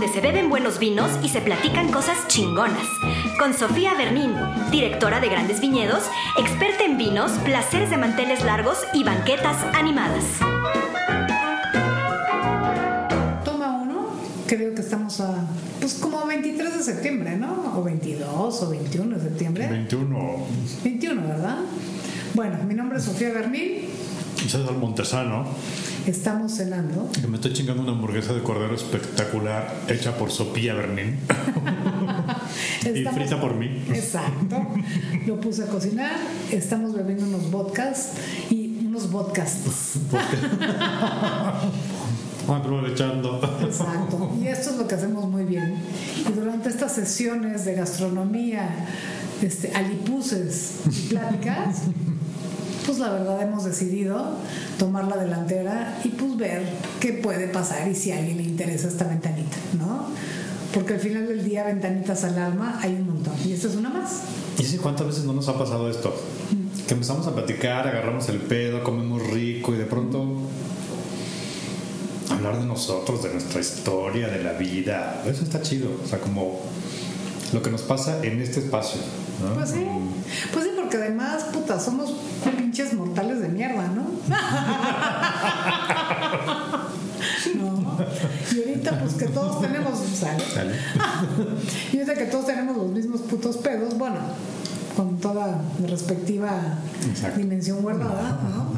donde se beben buenos vinos y se platican cosas chingonas. Con Sofía Bernín, directora de Grandes Viñedos, experta en vinos, placeres de manteles largos y banquetas animadas. Toma uno, creo que estamos a, pues como 23 de septiembre, ¿no? O 22 o 21 de septiembre. 21. 21, ¿verdad? Bueno, mi nombre es Sofía Bernín. César Montesano. Estamos cenando. Me estoy chingando una hamburguesa de cordero espectacular hecha por Sofía Bernín. y frita por mí. Exacto. Lo puse a cocinar. Estamos bebiendo unos vodkas y unos podcasts. Aprovechando. Exacto. Y esto es lo que hacemos muy bien. Y durante estas sesiones de gastronomía, este, alipuses y pláticas, pues la verdad hemos decidido tomar la delantera y pues ver qué puede pasar y si a alguien le interesa esta ventanita, ¿no? Porque al final del día, ventanitas al alma, hay un montón. Y esta es una más. ¿Y sí, cuántas veces no nos ha pasado esto? Que empezamos a platicar, agarramos el pedo, comemos rico y de pronto hablar de nosotros, de nuestra historia, de la vida. Eso está chido. O sea, como lo que nos pasa en este espacio. ¿no? Pues sí. Pues sí, porque además, puta, somos pinches mortales de mierda, ¿no? No. Y ahorita, pues que todos tenemos. ¿sale? Y ahorita que todos tenemos los mismos putos pedos, bueno, con toda respectiva Exacto. dimensión guardada, ¿no?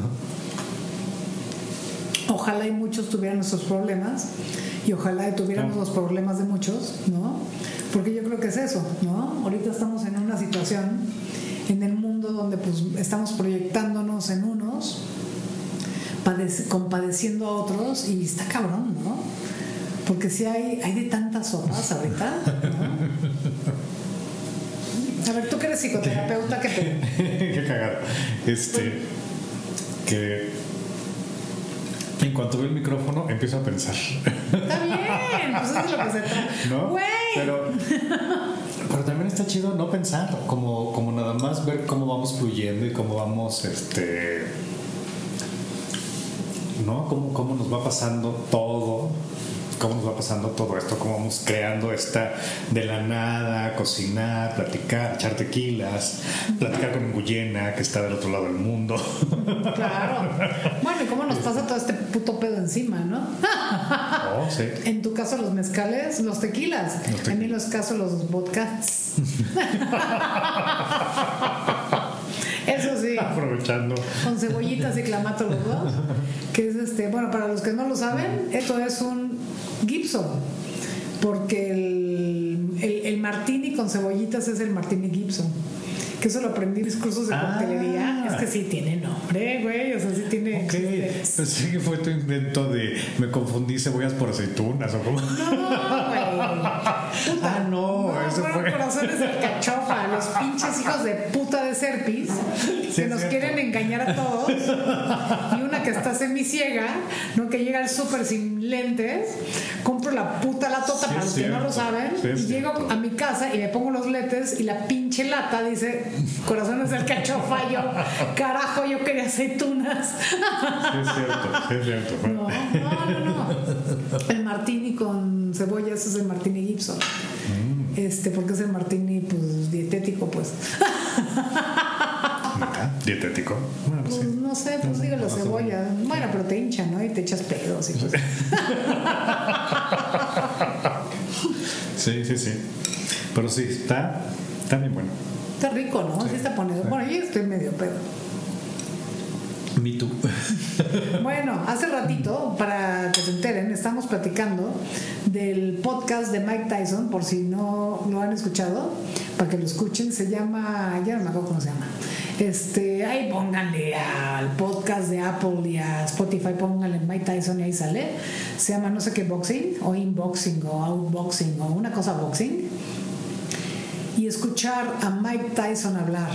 Ojalá y muchos tuvieran nuestros problemas y ojalá y tuviéramos los problemas de muchos, ¿no? Porque yo creo que es eso, ¿no? Ahorita estamos en una situación en el mundo donde pues estamos proyectándonos en unos, compadeciendo a otros y está cabrón, ¿no? Porque si hay, hay de tantas sopas ahorita, ¿no? A ver, tú que eres psicoterapeuta, ¿qué te... Qué cagado. Este. Que. En cuanto veo el micrófono, empiezo a pensar. Está bien, pues eso es lo que se trata. ¿No? Güey. Pero, pero también está chido no pensar, como, como nada más ver cómo vamos fluyendo y cómo vamos, este. ¿No? Cómo, cómo nos va pasando todo. Cómo nos va pasando todo esto, cómo vamos creando esta de la nada, cocinar, platicar, echar tequilas, platicar con Guyena, que está del otro lado del mundo. Claro. Bueno, ¿y cómo nos pasa todo este puto pedo encima, no? Oh, sí. En tu caso los mezcales, los tequilas. Los tequilas. En mi los casos los vodkas. Eso sí, Aprovechando. con cebollitas y clamato los dos. Que es este, bueno, para los que no lo saben, esto es un Gibson. Porque el, el, el martini con cebollitas es el martini Gibson. Que eso lo aprendí en mis cursos de Ah. coctelería. Es que sí tiene nombre, güey. O sea, sí tiene. Ok, pensé que fue tu invento de me confundí cebollas por aceitunas o como. No, güey. Ah, no, eso fueron fue- corazones de cachofa, los pinches hijos de puta de Serpis, Sí, que nos cierto. quieren engañar a todos. Y una que está semiciega, ¿no? Que llega al súper sin lentes, compro la puta latota Sí, para los que no lo saben, y llego a mi casa y le pongo los lentes y la pinche lata dice corazones del cachofa. Yo, carajo, yo quería aceitunas. Sí, es cierto, es cierto. No, no, no, no. El martini con cebollas es el martini Gibson. Mm. Este, porque es el martini pues dietético, pues. Dietético. Bueno, Pues sí. no sé, pues digo la cebolla. Bueno, pero te hincha, ¿no? Y te echas pedos y pues. Sí, sí, sí. Pero sí, está, está bien bueno. Está rico, ¿no? Sí está poniendo. Bueno, yo estoy medio pedo. Me too. Bueno, hace ratito, para que se enteren, estamos platicando del podcast de Mike Tyson, por si no lo han escuchado, para que lo escuchen, se llama, ya no me acuerdo cómo se llama. Este, ahí pónganle al podcast de Apple y a Spotify, pónganle Mike Tyson y ahí sale. Se llama no sé qué boxing, o inboxing, o outboxing, o una cosa boxing. Y escuchar a Mike Tyson hablar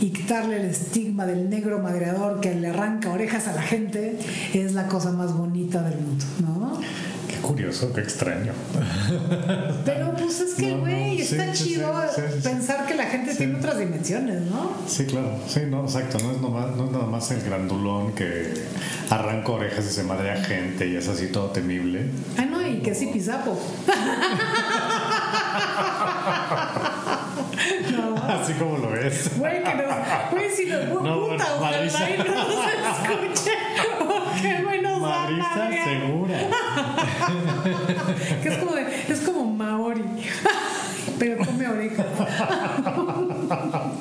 y quitarle el estigma del negro madreador que le arranca orejas a la gente es la cosa más bonita del mundo, ¿no? Curioso, qué extraño. Pero pues es que, No, no, güey, está sí, chido sí, sí, sí. pensar que la gente Sí. tiene otras dimensiones, ¿no? Sí, claro. Sí, no, exacto. No es, nomás, no es nada más el grandulón que arranca orejas y se madre a gente y es así todo temible. Ah, no, y que sí pisapo. no. Así como lo ves. Güey, que nos, güey, si nos No, puta, bueno, ojalá y no nos escuche. Qué buenos Marisa segura. Que es como, de- es como Maori. Pero come oreja.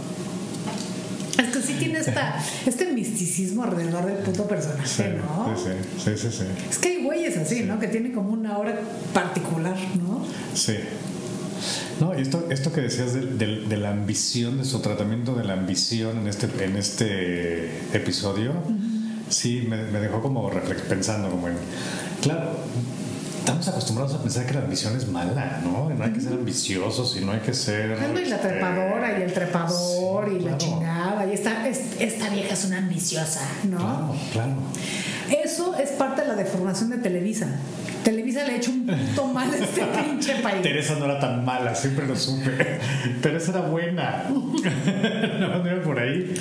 Es que sí tiene esta, este misticismo alrededor del puto personaje, Sí, ¿no? sí, sí, sí, sí, Es que hay güeyes así, ¿no? Que tienen como una hora particular, ¿no? sí. No, y esto, esto que decías de, de- de la ambición, de su tratamiento de la ambición en este, en este episodio, sí, me, me dejó como pensando, como en, claro, estamos acostumbrados a pensar que la ambición es mala, ¿no? No hay que ser ambiciosos y no hay que ser... Ah, no, y la este, trepadora y el trepador sí, y la chingada. Y esta, es- esta vieja es una ambiciosa, ¿no? Claro, claro. Eso es parte de la deformación de Televisa. Televisa le ha hecho un punto mal a este pinche país. Teresa no era tan mala, siempre lo supe. Teresa era buena. no, no por ahí.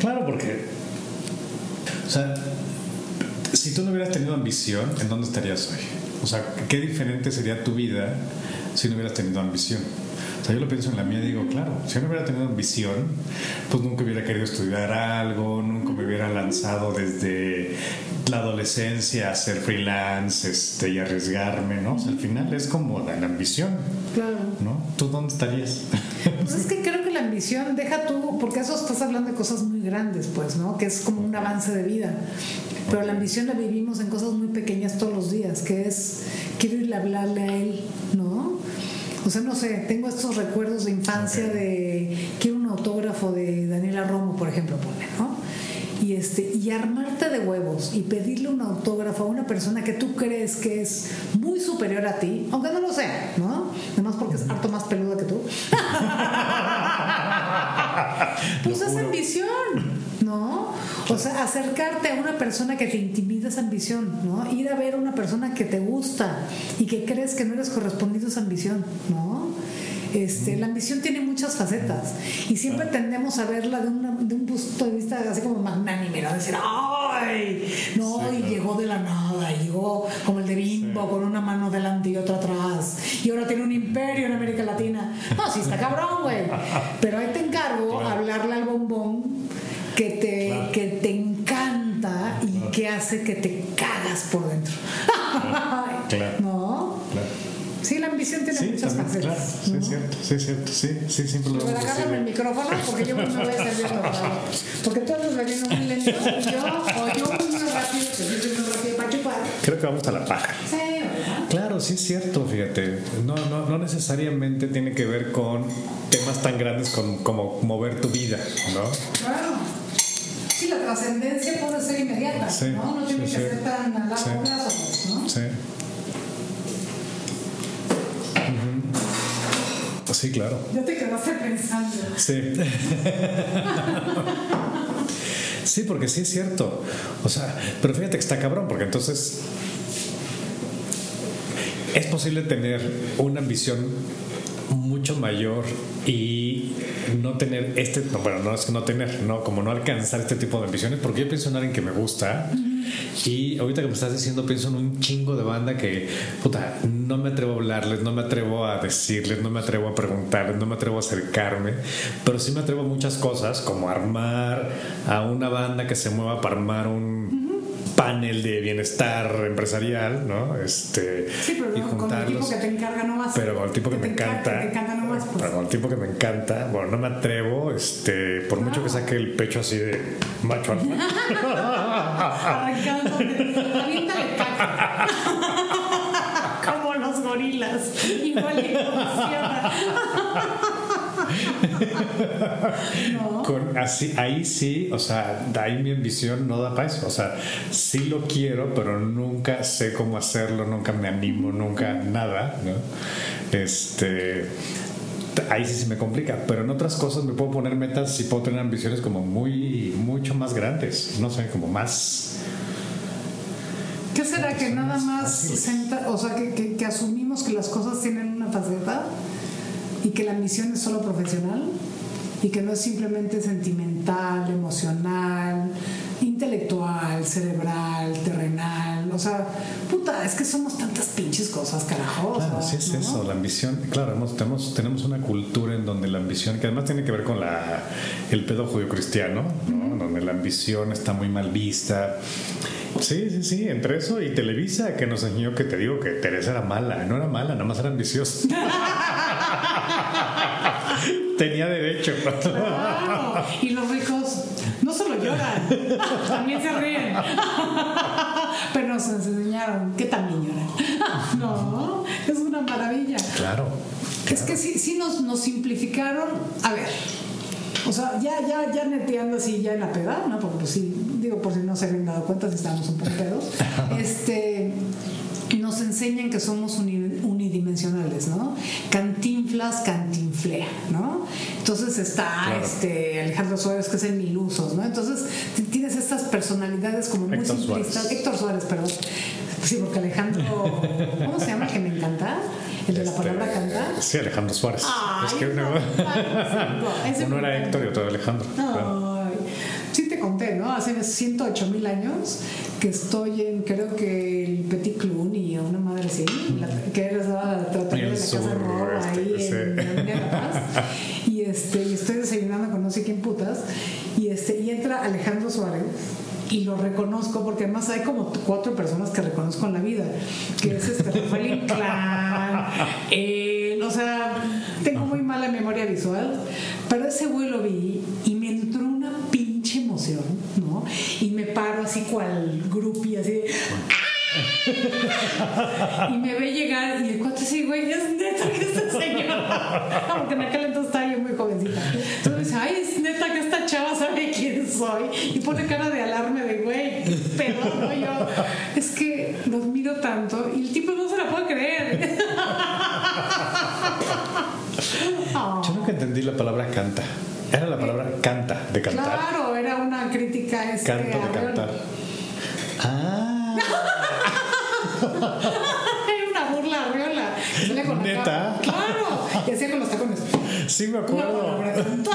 Claro, porque. O sea, si tú no hubieras tenido ambición, ¿en dónde estarías hoy? O sea, qué diferente sería tu vida si no hubieras tenido ambición. O sea, yo lo pienso en la mía y digo, claro, si yo no hubiera tenido ambición, pues nunca hubiera querido estudiar algo, nunca me hubiera lanzado desde la adolescencia a ser freelance este, y arriesgarme, ¿no? O sea, al final es como la, la ambición, Claro. ¿no? ¿Tú dónde estarías? Pues es que creo que la ambición, deja tú, porque eso estás hablando de cosas grandes, pues, ¿no? Que es como un avance de vida. Pero la ambición la vivimos en cosas muy pequeñas todos los días, que es, quiero irle a hablarle a él, ¿no? O sea, no sé, tengo estos recuerdos de infancia de, quiero un autógrafo de Daniela Romo, por ejemplo, pone, ¿no? Y, este, y armarte de huevos y pedirle un autógrafo a una persona que tú crees que es muy superior a ti, aunque no lo sea, ¿no? Además porque es harto más peluda que tú. Pues es ambición, ¿no? O sea, acercarte a una persona que te intimida esa ambición, ¿no? Ir a ver a una persona que te gusta y que crees que no eres correspondido a esa ambición, ¿no? Este, la ambición tiene muchas facetas y siempre tendemos a verla de, una- de un punto de vista así como magnánime, ¿no? Decir, ¡ay! No, Sí, y claro. llegó de la nada, llegó como el de Bimbo, con una mano delante y otra atrás, y ahora tiene un imperio en América Latina. No, sí está cabrón, güey. Pero ahí te encargo Claro. hablarle al bombón que te, Claro. que te encanta y que hace que te cagas por dentro. Claro. ¿No? Claro. Sí, la ambición tiene Sí, muchas también, claro. facetas. Sí, ¿no? es cierto, sí, es cierto. Sí, sí, siempre lo Pero agárrame el micrófono porque yo me voy a servir raro. Porque tú andas bebiendo muy lento y yo, o yo muy rápido, que yo muy rápido para chupar. Creo que vamos a la paja. Sí, ¿verdad? Claro, sí es cierto, fíjate. No, no, no necesariamente tiene que ver con temas tan grandes con- como mover tu vida, ¿no? Claro. Sí, la trascendencia puede ser inmediata, Sí, ¿no? No tiene sí, que sí. ser tan a largo Sí. plazo, pues, ¿no? Sí. Sí, claro. Ya te quedaste pensando. Sí. Sí, porque sí es cierto. O sea, pero fíjate que está cabrón, porque entonces es posible tener una ambición mucho mayor y no tener este, no, bueno, no es que no tener, no, como no alcanzar este tipo de ambiciones, porque yo pienso en alguien que me gusta y ahorita que me estás diciendo pienso en un chingo de banda que, puta, no me atrevo a hablarles, no me atrevo a decirles, no me atrevo a preguntarles, no me atrevo a acercarme, pero sí me atrevo a muchas cosas, como armar a una banda que se mueva para armar un panel de bienestar empresarial, ¿no? Este, Sí, pero y no, con el juntarlos. tipo que te encarga nomás. Pero con el tipo que, me te encarga- encanta. Te encanta nomás, pues. Pero con el tipo que me encanta. Bueno, no me atrevo, este, por mucho que saque el pecho así de macho alfa. Como los gorilas. Igual que funciona. No. Con, así, ahí sí, o sea, ahí mi ambición no da para eso. O sea, sí lo quiero, pero nunca sé cómo hacerlo, nunca me animo, nunca nada, ¿no? Este. Ahí sí se me complica, pero en otras cosas me puedo poner metas y puedo tener ambiciones como muy, mucho más grandes, no sé, como más. ¿Qué será que nada más senta- o sea, que, que- que asumimos que las cosas tienen una faceta y que la misión es solo profesional? y que no es simplemente sentimental, emocional, intelectual, cerebral, terrenal. O sea, puta, es que somos tantas pinches cosas, carajo. Claro, sí es ¿no? eso, la ambición. Claro, hemos- tenemos, tenemos una cultura en donde la ambición, que además tiene que ver con la, el pedo judio-cristiano, ¿no? donde la ambición está muy mal vista. Sí, sí, sí, entre eso y Televisa, que nos enseñó que te digo que Teresa era mala, no era mala, nada más era ambiciosa. Tenía derecho. Claro. Y los ricos lloran, también se ríen. Pero nos enseñaron que también lloran. No, es una maravilla. Claro. Es que sí, sí nos, nos simplificaron. A ver, o sea, ya, ya, ya neteando así, ya en la peda, ¿no? Porque pues sí, digo, por si no se habían dado cuenta, si estábamos un poco pedos. Este. Nos enseñan que somos uni- unidimensionales, ¿no? Cantinflas, cantinflea, ¿no? Entonces está Claro. este Alejandro Suárez, que es en Mil Usos, ¿no? Entonces tienes estas personalidades como muy Héctor simplistas. Suárez. Héctor Suárez, perdón. Sí, porque Alejandro, ¿cómo se llama que me encanta? El de la Este, palabra canta. Sí, Alejandro Suárez. Ay, es que uno, era. Héctor y otro era Alejandro. claro. Sí te conté, ¿no? Hace 108 mil años que estoy en, creo que el Petit Cluny o una madre así, la- que era la de este, ahí sí. en Paz. Y, este, y estoy desayunando con no sé quién putas. Y, este, y entra Alejandro Suárez. Y lo reconozco porque además hay como cuatro personas que reconozco en la vida, que es este Rafael Inclán, él, o sea, tengo muy mala memoria visual, pero ese güey lo vi y me entró una pinche emoción, ¿no? Y me paro así cual grupi, así de, y me ve llegar y el cuate así, güey, es neta que este señor. Porque en aquel entonces estaba yo muy jovencita. Entonces me dice, ay, es neta que esta chava sabe quién soy. Y pone cara de alarme de, güey, pedo, ¿no? Yo, es que lo admiro tanto y el tipo no se la puede creer. Oh. Yo nunca entendí la palabra canta. Era la palabra canta, de cantar. Claro, era una crítica este, Canto de cantar. Ah, Era una burla arreola. Que salía con la ¿Neta? capa. Claro. Y hacía con los tacones. Sí me acuerdo. canta.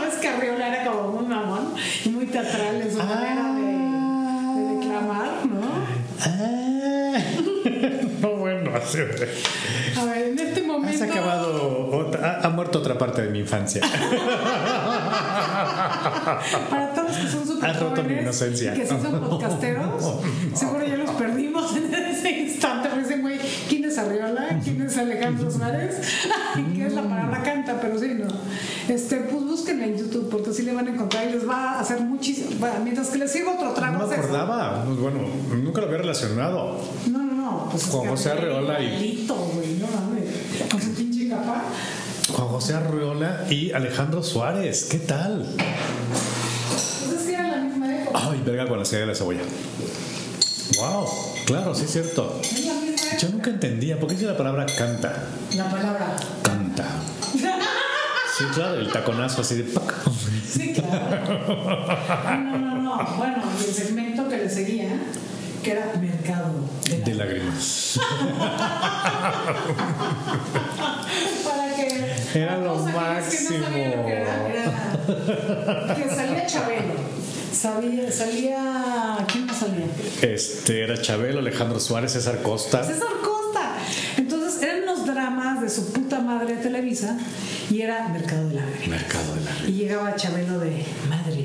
Ves que Arriola era como muy mamón y muy teatral en su manera de, de declamar, ¿no? Ah. no, bueno, así A ver, en este momento. Has acabado, otra- ha, ha muerto otra parte de mi infancia. Para todos que son súper Has roto mi inocencia. que sí son podcasteros, seguro ya los perdimos en ese instante. Me dicen, güey, ¿quién es Arriola? ¿Quién es Alejandro Suárez? ¿Y qué es la? Pero sí, no. Este, pues búsquenla en YouTube porque sí le van a encontrar y les va a hacer muchísimo. Bueno, mientras que les sirvo otro trago. No me es eso. acordaba. Pues bueno, nunca lo había relacionado. No, no, no. Pues es Juan José Arreola y- güey, no mames. Con su pinche capa. Juan José Arreola y Alejandro Suárez. ¿Qué tal? Pues es que era la misma época. Ay, verga con la de la cebolla. Wow, claro, sí es cierto. Yo nunca entendía por qué dice la palabra canta. La palabra. Canta. Sí, claro, el taconazo así de pac. Sí, claro. No, no, no. Bueno, y el segmento que le seguía, que era mercado. de lágrimas. Para que. Era lo aquellos que no lo que era, era- que salía Chabelo. Sabía, salía. ¿Quién más salía? Este era Chabelo, Alejandro Suárez, César Costa. César Costa. Entonces eran unos dramas de su puta madre de Televisa y era Mercado de Lágrimas. Mercado de lágrimas. Y llegaba Chabelo de madre.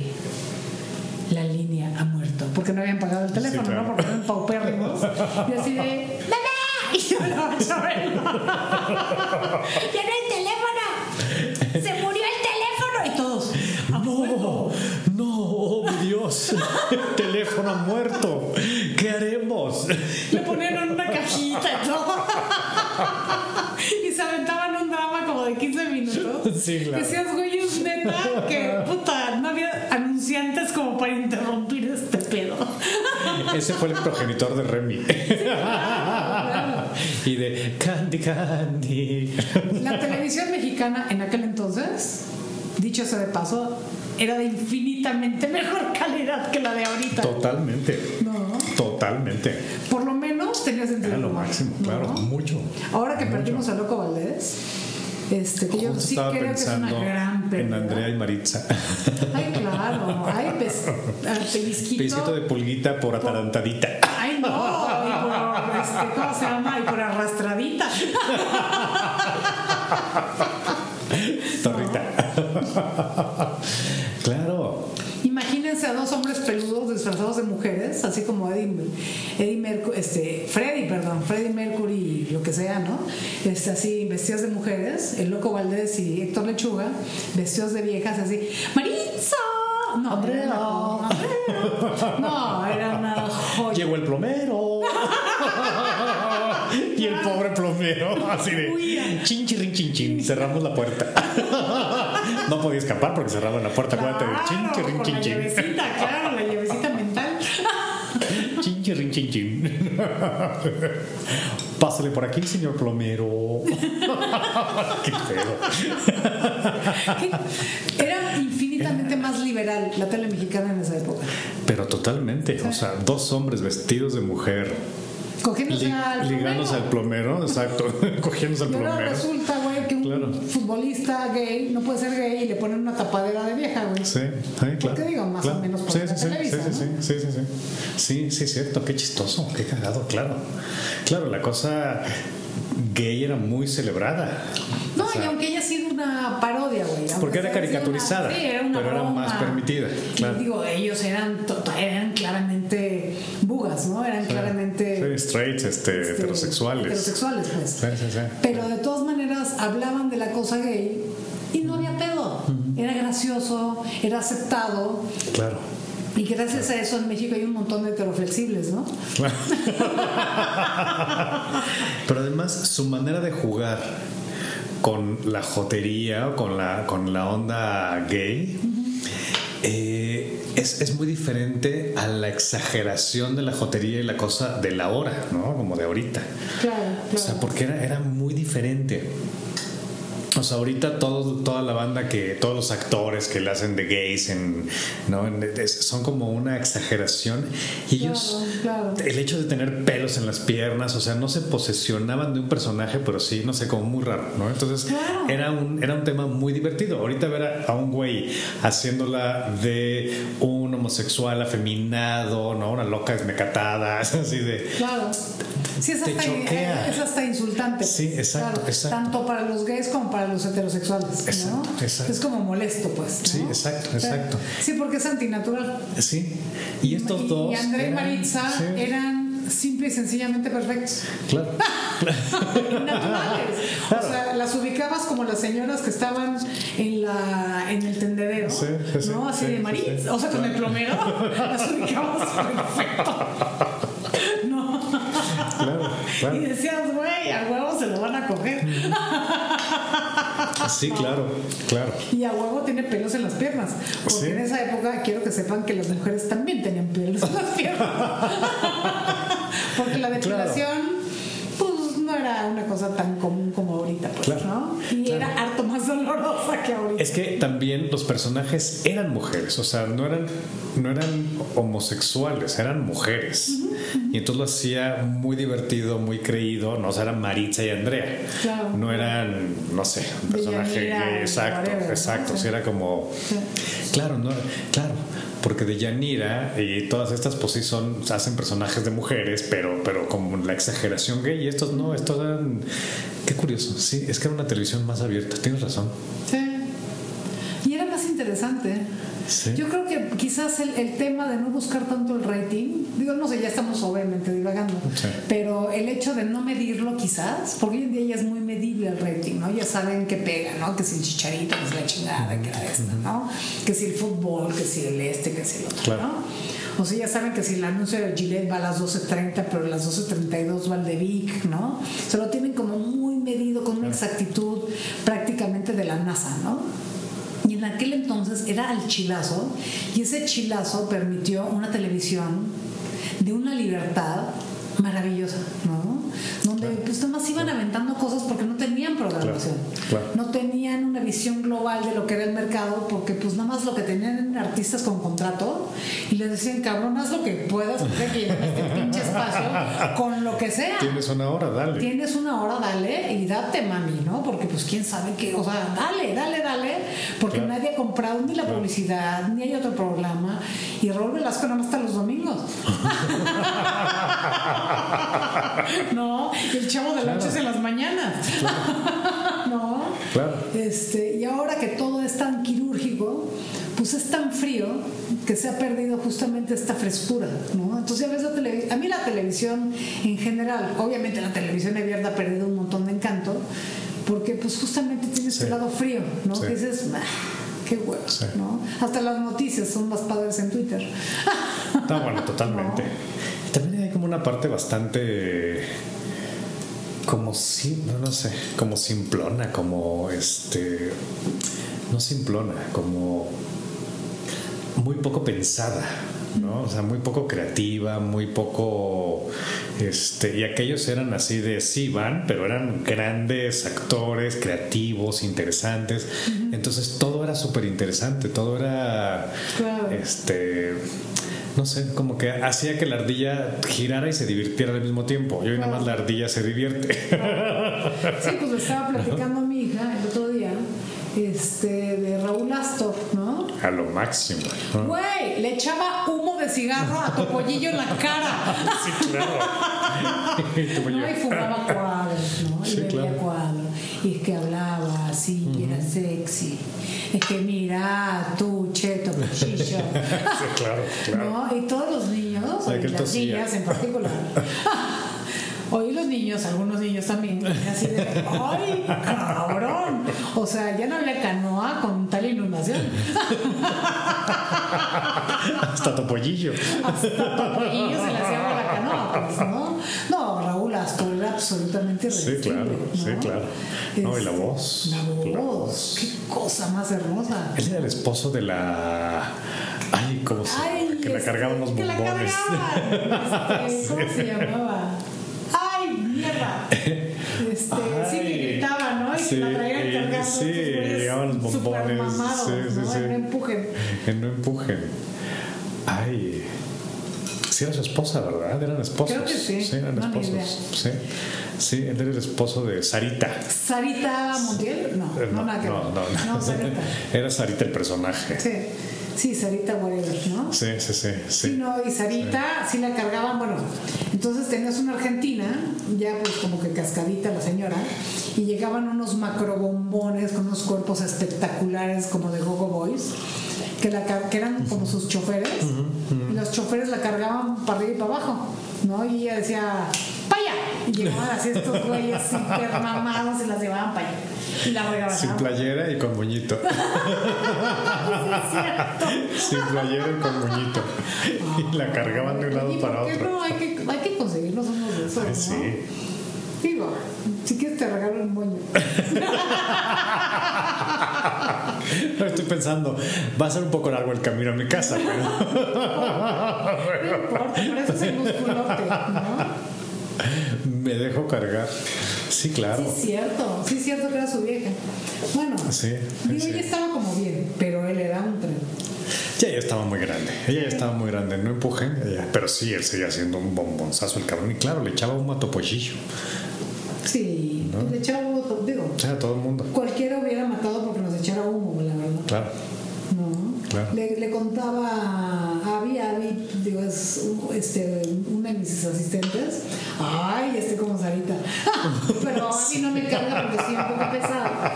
La línea ha muerto. Porque no habían pagado el teléfono, claro. ¿no? Porque eran paupérrimos. Y así de ¡Mamá! Y yo hablaba Chabelo. ¡Ya no hay teléfono! ¡Se murió el teléfono! Y todos. "¿Ha muerto?". No, no, oh mi Dios, el teléfono ha muerto. ¿Qué haremos? Le ponían en una cajita y todo. Y se aventaban un drama como de 15 minutos. Sí, claro. Decías, güey, es neta que puta, no había anunciantes como para interrumpir este pedo. Ese fue el progenitor de Remy. Y de Candy Candy. La televisión mexicana en aquel entonces, dicho sea de paso, era de infinitamente mejor calidad que la de ahorita. Totalmente. No. Totalmente. Por lo menos tenía sentido. Era lo máximo, ¿no? claro, mucho. Ahora que Mucho. perdimos a Loco Valdés, Este, que yo sí creo que es una gran pérdida. en Andrea y Maritza. Ay, claro. Ay, pes, pellizquito. Pesito de pulguita por atarantadita. Ay, no. Y por, este, ¿cómo se llama? Y por arrastradita. Torrita. claro. Imagínense a dos hombres peludos disfrazados de mujeres, así como Eddie, Eddie Mercury, este, Freddy, perdón, Freddy Mercury, lo que sea, ¿no? Este, así, vestidos de mujeres, el Loco Valdés y Héctor Lechuga, vestidos de viejas, así, ¡Maritza! No, Andrea. era una-. No, era una joya. Llegó el plomero. y el pobre plomero, así de chin, chirrin, chin, chin. Cerramos la puerta. no podía escapar porque cerraban la puerta. Acuérdate chin, Claro, chirrin, con chin, la chin. llavecita, claro, la llavecita mental. Chin, chin, chin. Pásale por aquí, señor plomero. Qué feo. Era infinitamente más liberal la tele mexicana en esa época. Pero totalmente. O sea, dos hombres vestidos de mujer. Cogiéndose li- al ligándose al plomero, exacto. Cogiéndose al plomero. resulta, güey, que un Claro. futbolista gay no puede ser gay y le ponen una tapadera de vieja, güey. Sí, sí, claro. Porque digo, más o claro. menos por sí, sí, sí, Televisa, sí, sí, ¿no? sí, sí, sí, sí. Sí, sí, es cierto. Qué chistoso, qué cagado, claro. Claro, la cosa gay era muy celebrada. No, O sea, y aunque haya sido una parodia, güey. Porque era caricaturizada, sí, era una pero era broma. más permitida, claro. digo, ellos eran, eran claramente bugas, ¿no? Eran claramente sí, straights, este, este, heterosexuales. Heterosexuales, pues. Sí, sí, sí. Pero de todas maneras hablaban de la cosa gay y no había pedo. Era gracioso, era aceptado. Claro. Y gracias a eso en México hay un montón de heteroflexibles, ¿no? Pero además su manera de jugar con la jotería o con la, con la onda gay eh, es, es muy diferente a la exageración de la jotería y la cosa de la hora, ¿no? Como de ahorita. Claro, O sea, porque era, era muy diferente. O sea, ahorita todo, toda la banda que, todos los actores que le hacen de gays en, ¿no? En- es- son como una exageración. Y ellos, Claro, claro. el hecho de tener pelos en las piernas, o sea, no se posesionaban de un personaje, pero sí, no sé, como muy raro, ¿no? Entonces, Claro. era, un, era un tema muy divertido. Ahorita ver a, a un güey haciéndola de un homosexual afeminado, ¿no? Una loca desmecatada, así de... Claro. Sí, es Te hasta, choquea. es hasta insultante. Sí, exacto, Claro, exacto. Tanto para los gays como para los heterosexuales. Exacto, ¿no? exacto. Es como molesto, pues. ¿no? Sí, exacto, exacto. Sí, porque es antinatural. Sí. Y estos y, dos... Y André y eran- Maritza sí, eran simple y sencillamente perfectos. Claro. naturales. Claro. O sea, las ubicabas como las señoras que estaban en la en el tendedero, Sí, sí, ¿no? Así sí, de sí. o sea, con el plomero, las ubicabas perfecto. No. Claro, claro. Y decías, güey, a huevo se lo van a coger. Sí, claro, claro. Y a huevo tiene pelos en las piernas. Porque Sí. en esa época quiero que sepan que las mujeres también tenían pelos en las piernas. porque la depilación, pues no era una cosa tan común como ahorita, pues, Claro, ¿no? Y claro. era harto más dolorosa que ahorita. Es que también los personajes eran mujeres, o sea, no eran, no eran homosexuales, eran mujeres. Y entonces lo hacía muy divertido, muy creído, no, o sea, eran Maritza y Andrea. Claro. No eran, no sé, un personaje y exacto, exacto, sí, era como, Sí. claro, no, claro, porque de Yanira y todas estas pues sí son, hacen personajes de mujeres, pero, pero como la exageración gay, y estos no, estos eran, qué curioso, sí, es que era una televisión más abierta, tienes razón. Sí. Y era más interesante. Sí. Yo creo que quizás el, el tema de no buscar tanto el rating, digo, no sé, ya estamos obviamente divagando, Sí. pero el hecho de no medirlo quizás, porque hoy en día ya es muy medible el rating, ¿no? Ya saben que pega, ¿no? Que si el chicharito, que si la chingada, que era esta, ¿no? Que si el fútbol, que si el este, que si el otro, Claro. ¿no? O sea, ya saben que si el anuncio de Gillette va a las 12.30, pero a las 12.32 va el de Vic, ¿no? Se lo tienen como muy medido con una exactitud prácticamente de la NASA, ¿no? Y en aquel entonces era al chilazo, y ese chilazo permitió una televisión de una libertad maravillosa, ¿no? Donde pues nada más iban aventando cosas porque no tenían programación, Claro, claro. no tenían una visión global de lo que era el mercado, porque pues nada más lo que tenían eran artistas con contrato y les decían, cabrón, haz lo que puedas, porque que este pinche espacio con lo que sea. Tienes una hora, dale. Tienes una hora, dale y date, mami, ¿no? Porque pues quién sabe qué, o sea, dale, dale, dale, porque Claro. nadie ha comprado ni la publicidad, ni hay otro programa, y Raúl Velasco nada más está los domingos. no, y el chavo de Claro. noches en las mañanas. no. Claro. Este, y ahora que todo es tan quirúrgico, pues es tan frío que se ha perdido justamente esta frescura, ¿no? Entonces ya ves la televisión, a mí la televisión en general, obviamente la televisión abierta ha perdido un montón de encanto, porque pues justamente tiene este Sí. lado frío, ¿no? Sí. Que dices, "Ah, qué huevo, Sí. ¿no? Hasta las noticias son más padres en Twitter. Está bueno, totalmente. También hay como una parte bastante como si, no, no sé, como simplona, como este, no simplona, como muy poco pensada, ¿no? O sea, muy poco creativa, muy poco, este, y aquellos eran así de sí van, pero eran grandes actores, creativos, interesantes. Entonces todo era súper interesante, todo era, Claro. este, no sé, como que hacía que la ardilla girara y se divirtiera al mismo tiempo. Y hoy nada más la ardilla se divierte. Sí, pues le estaba platicando a mi hija el otro día este, de Raúl Astor, ¿no? a lo máximo. ¿no? Güey, le echaba humo de cigarro a Topollillo en la cara. Sí, claro. Y ¿no? Y fumaba cuadros, ¿no? Y Sí, bebía claro. cuadros. Y es que hablaba así, y era sexy. Es que mira, tú, cheto, cuchillo. Sí, claro, claro. ¿No? Y todos los niños, y las niñas en particular. Hoy los niños, algunos niños también, así de, ¡ay, cabrón! O sea, ya no había canoa con tal inundación. Hasta topollillo. Hasta Topollillo se le hacía pues, ¿no? No, Raúl Astor era absolutamente Sí, claro, ¿no? sí, claro. No, y la Este, voz. La voz, La voz. qué cosa más hermosa. Él era el esposo de la. Ay, ¿cómo se Ay, Que la este, cargaban los que la bombones. cargaban. Este, ¿Cómo se llamaba? ¡Ay, mierda! Este, sí, que gritaba, ¿no? Y sí, que la traían cargando. sí, llegaban los bombones, supermamados, sí, sí, ¿no? sí. En un empuje. Que no empujen. Ay. Sí, era su esposa, ¿verdad? Eran esposos. Creo que sí. eran No, ni esposos. Sí. Sí, él era el esposo de Sarita. ¿Sarita Montiel? No, no, nada que no, ver. no, no. No, Sarita. Era Sarita el personaje. Sí, sí, Sarita Whatever, ¿no? Sí, sí, sí. Sí, sí. no, y Sarita sí. la cargaban, bueno, entonces tenías una argentina, ya pues como que cascadita la señora, y llegaban unos macrobombones con unos cuerpos espectaculares como de Gogo Boys, que, la, que eran como sus choferes, y los choferes la cargaban para arriba y para abajo, ¿no? Y ella decía, ¡paya! Y llegaban así estos güeyes hiper mamados y las llevaban para allá. Y la regaban. Sin playera y con moñito. Sin playera y con moñito. Y la cargaban de un lado para ¿por qué otro. No, hay que, hay que conseguirnos unos de esos. Sí. Digo, si quieres te regalo un moño. No, estoy pensando, va a ser un poco largo el camino a mi casa, pero. No importa, por eso es el musculote, ¿no? Me dejo cargar. Sí, claro. Sí, es cierto, sí, es cierto que era su vieja. Bueno, Sí, digo, sí. ella estaba como bien, pero él era un tren. Ya, ya estaba muy grande. Ella ya estaba muy grande. No empujen. ella- Pero sí, él seguía haciendo un bombonzazo el cabrón. Y claro, le echaba un matopollillo. Sí, ¿No? le echaba humo, digo, O sea, a todo el mundo. cualquiera hubiera matado porque nos echara humo, la verdad. Claro. ¿no? Claro. Le, le contaba a Abby, Abby, digo, es este, una de mis asistentes. Ay, este como Sarita. Pero a mí no me carga porque soy un poco pesada.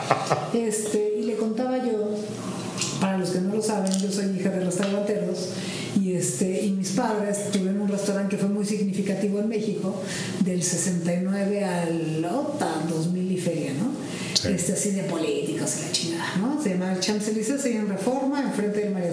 Este, y le contaba yo, para los que no lo saben, yo soy hija de restauranteros. Y, este, y mis padres tuvieron un restaurante que fue muy significativo en México, del 69 al ota, 2000 y feria, ¿no? Sí. Este, así de políticos y la chingada, ¿no? Se llama el Champs-Élysées, en Reforma, enfrente del María,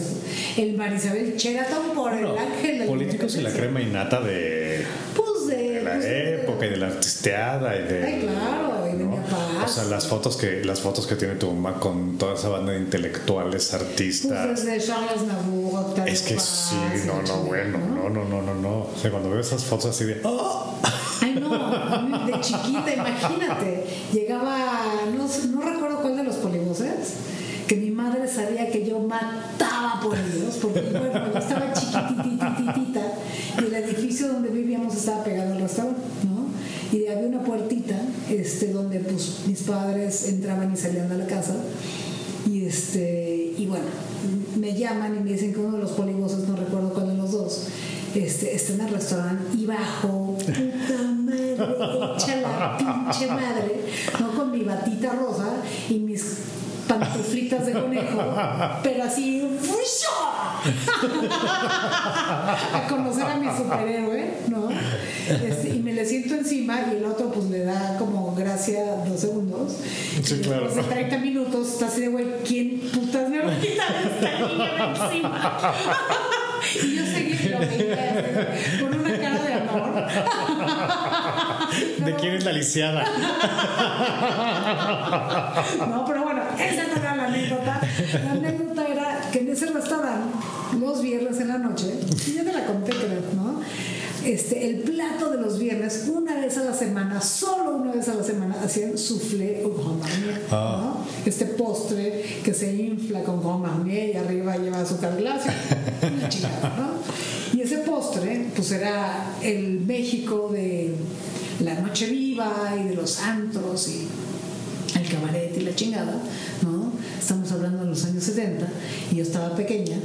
el Marisabel Sheraton por Bueno, el ángel de la políticos y la crema innata de, Pues de, de la pues de- época y de la artisteada y de. Ay, claro, y de mi papá, O sea, las fotos que las fotos que tiene tu mamá con toda esa banda de intelectuales, artistas. Pues desde Charles Nabur, Es que sí, no, no, bueno, no, no, no, no, no. O sea, cuando veo esas fotos así de. ¡Oh! Ay, no, de chiquita, imagínate, llegaba, no, no recuerdo cuál de los polibuses, que mi madre sabía que yo mataba ellos, porque bueno, yo estaba chiquititititita y el edificio donde vivíamos estaba pegado al restaurante, ¿no? Y había una puertita este, donde pues, mis padres entraban y salían de la casa. Y, este, y bueno, me llaman y me dicen que uno de los polibuses, no recuerdo cuál de los dos, este, está en el restaurante y bajo, puta madre, echa la pinche madre, ¿no? Con mi batita rosa y mis pantuflitas de conejo, pero así, ¡fusha! A conocer a mi superhéroe, ¿no? Este, y me le siento encima y el otro pues le da como gracia dos segundos. Sí, claro. después de 30 minutos está así de, güey, ¿quién putas me va a quitar esta niña de encima? y yo seguí lo veía con una cara de amor. ¿De quién es la lisiada? No, pero bueno, esa no era la anécdota. La anécdota en ese restaurante, los viernes en la noche, y ya te la conté, ¿no? Este, el plato de los viernes, una vez a la semana, solo una vez a la semana, hacían soufflé au grand marnier, ¿no? Este postre que se infla con grand marnier y arriba lleva azúcar glass, una chingada, ¿no? Y ese postre, pues era el México de la noche viva y de los antros y el cabaret y la chingada, ¿no? Estamos hablando de los años 70 y yo estaba pequeña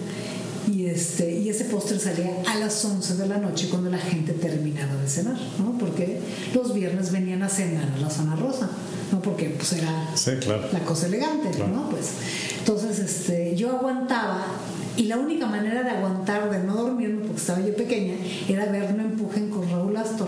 y, este, y ese postre salía a las 11 de la noche cuando la gente terminaba de cenar, ¿no? Porque los viernes venían a cenar a la zona rosa, ¿no? Porque pues era Sí, claro. la cosa elegante, Claro. ¿no? Pues entonces este, yo aguantaba y la única manera de aguantar, de no dormirme porque estaba yo pequeña, era ver No Empujen con Raúl Astor.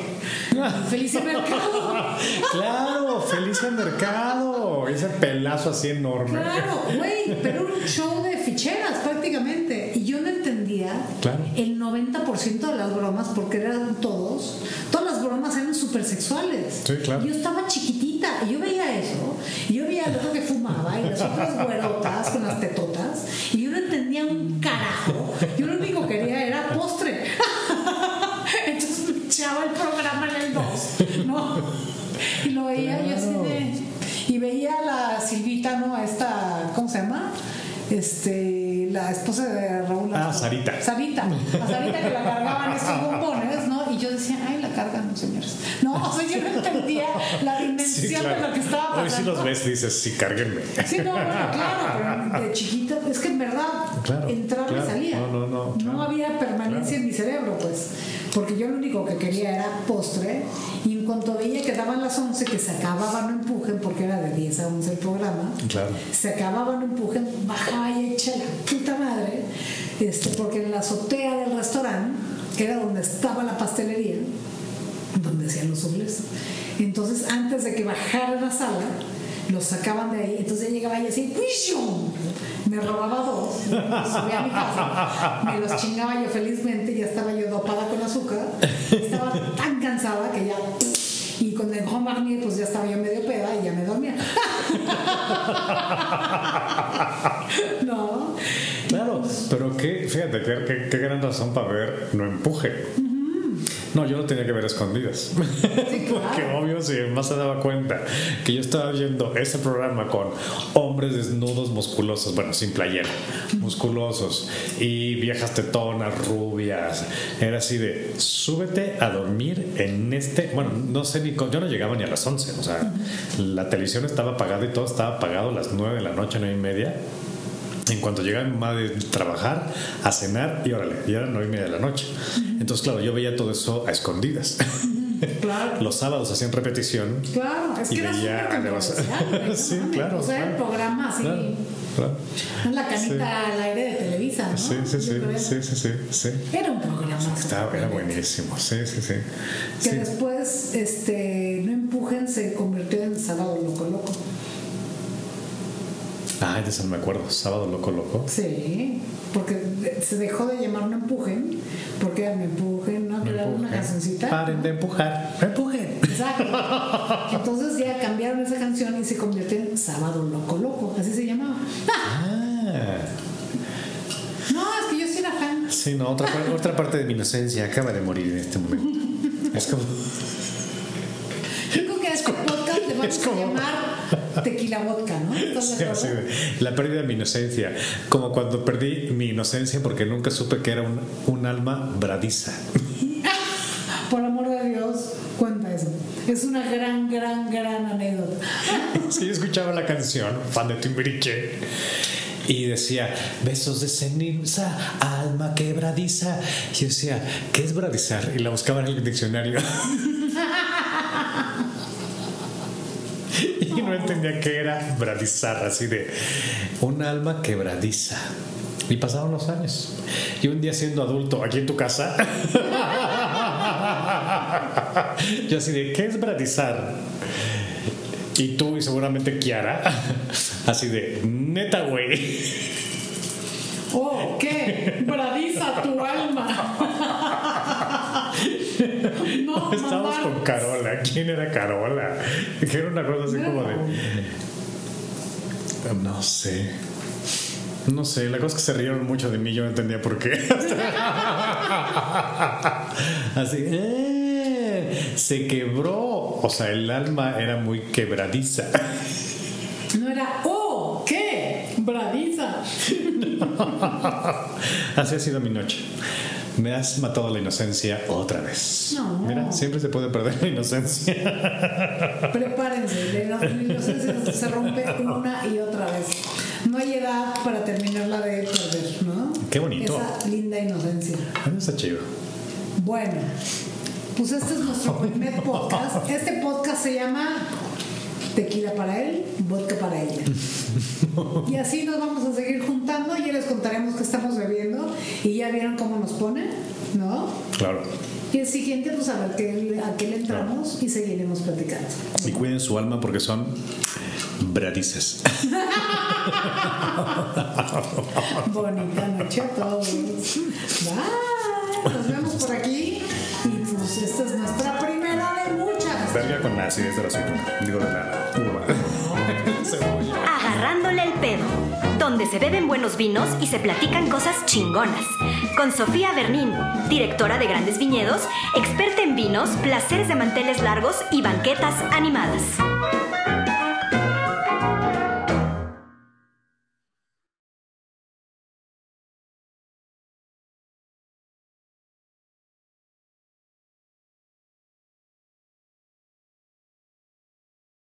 Feliz Mercado. Claro, Felicia Mercado. Ese pelazo así enorme. Claro, güey, pero un show de ficheras prácticamente. Y yo no entendía Claro. el 90% de las bromas porque eran todos, todas las bromas eran súper sexuales. Sí, claro. Yo estaba y yo veía eso, y yo veía al otro que fumaba y las otras güerotas con las tetotas, y yo no entendía un carajo. Yo lo único que quería era postre. Entonces me echaba el programa en el 2, ¿no? Y lo veía yo así de. Y veía a la Silvita, ¿no? A esta, ¿cómo se llama? Este, la esposa de Raúl. Ah. Sarita. Sarita. A Sarita que la cargaban estos bombones, ¿no? Y yo decía, ay, los señores. No, o sea, yo no entendía la dimensión Sí, de claro. lo que estaba pasando. Hoy sí los ves dices, sí, cárguenme. Sí, no, bueno, claro, pero de chiquita, es que en verdad Claro, entraba claro. y salía. No, no, no, claro. había permanencia en mi cerebro, pues. Porque yo lo único que quería era postre. Y en cuanto veía que daban las 11, que se acababan no empujen, porque era de 10 a 11 el programa, se acababan no empujen, bajaba y echa la puta madre. Este, porque en la azotea del restaurante, que era donde estaba la pastelería, donde hacían los suflés. Entonces, antes de que bajara la sala, los sacaban de ahí. Entonces llegaba y así, me robaba dos, los subía a mi casa, me los chingaba yo felizmente, ya estaba yo dopada con azúcar, estaba tan cansada que ya. Y con el Grand Marnier, pues ya estaba yo medio peda y ya me dormía. no. Claro, pero qué, fíjate, qué- qué gran razón para ver no empuje. No, yo lo tenía que ver a escondidas. Porque claro. obvio, si más se daba cuenta que yo estaba viendo ese programa con hombres desnudos musculosos, bueno, sin playera, musculosos y viejas tetonas, rubias. Era así de, súbete a dormir en este. Bueno, no sé ni. con- Yo no llegaba ni a las 11. O sea, la televisión estaba apagada y todo estaba apagado a las 9 de la noche, 9 y media. En cuanto llegaba mi madre de trabajar, a cenar y órale, ya eran nueve y media de la noche. Entonces, claro, yo veía todo eso a escondidas. Claro. Los sábados hacían repetición. Claro, es Y que era veía no Sí, claro, O sea, el claro. programa así, Claro, claro. la canita Sí. al aire de Televisa, ¿no? Sí, sí, sí, sí, sí, sí. Era un programa. Estaba, era buenísimo, sí, sí, sí. Que Sí. después, este, no empujen, se convirtió en Sábado Loco. Ah, de eso no me acuerdo. Sábado Loco Loco. Sí, porque se dejó de llamar No Empujen, porque era Me Empujen, ¿no? Era una cancioncita. Paren de empujar. Empujen. Exacto. Entonces ya cambiaron esa canción y se convirtió en Sábado Loco Loco, así se llamaba. Ah. No, es que yo sí era fan. Sí, no, otra, otra parte de mi inocencia acaba de morir en este momento. Es como. Yo creo que a este le vamos como- a llamar Tequila Vodka, ¿no? ¿Estás de Sí, la pérdida de mi inocencia. Como cuando perdí mi inocencia porque nunca supe que era un, un alma bradiza. Por amor de Dios, cuenta eso. Es una gran, gran, gran anécdota. Yo escuchaba la canción, fan de Timbiriche, y decía, besos de ceniza, alma quebradiza. Y yo decía, ¿qué es bradizar? Y la buscaba en el diccionario. Y no entendía qué era bradizar, así de un alma quebradiza. Y pasaron los años. Y un día siendo adulto, aquí en tu casa, yo así de, ¿qué es bradizar? Y tú y seguramente Kiara, así de, neta, güey. Oh, ¿qué? Bradiza tu alma. No, Estábamos mamá. con Carola. ¿Quién era Carola? Que era una cosa así No como de. No sé. No sé, la cosa es que se rieron mucho de mí, yo no entendía por qué. Así, eh, se quebró. O sea, el alma era muy quebradiza. No era, oh, ¿qué? Bradiza. Así ha sido mi noche. Me has matado la inocencia otra vez. No. Mira, siempre se puede perder la inocencia. Prepárense, la inocencia se rompe una y otra vez. No hay edad para terminarla de perder, ¿no? Qué bonito. Esa linda inocencia. Eso está chido. Bueno, pues este es nuestro primer podcast. Este podcast se llama Tequila para él, vodka para ella. Y así nos vamos a seguir juntando. Ya les contaremos qué estamos bebiendo. Y ya vieron cómo nos pone, ¿no? Claro. Y el siguiente, pues a ver qué, a qué le entramos y seguiremos platicando. Y cuiden su alma porque son bradices. Bonita noche a todos. Bye. Nos vemos por aquí. Y pues esta es nuestra primera. Verga con la acidez de la aceituna. Digo, de la uva. Agarrándole el pedo, donde se beben buenos vinos y se platican cosas chingonas. Con Sofía Bernín, directora de Grandes Viñedos, experta en vinos, placeres de manteles largos y banquetas animadas.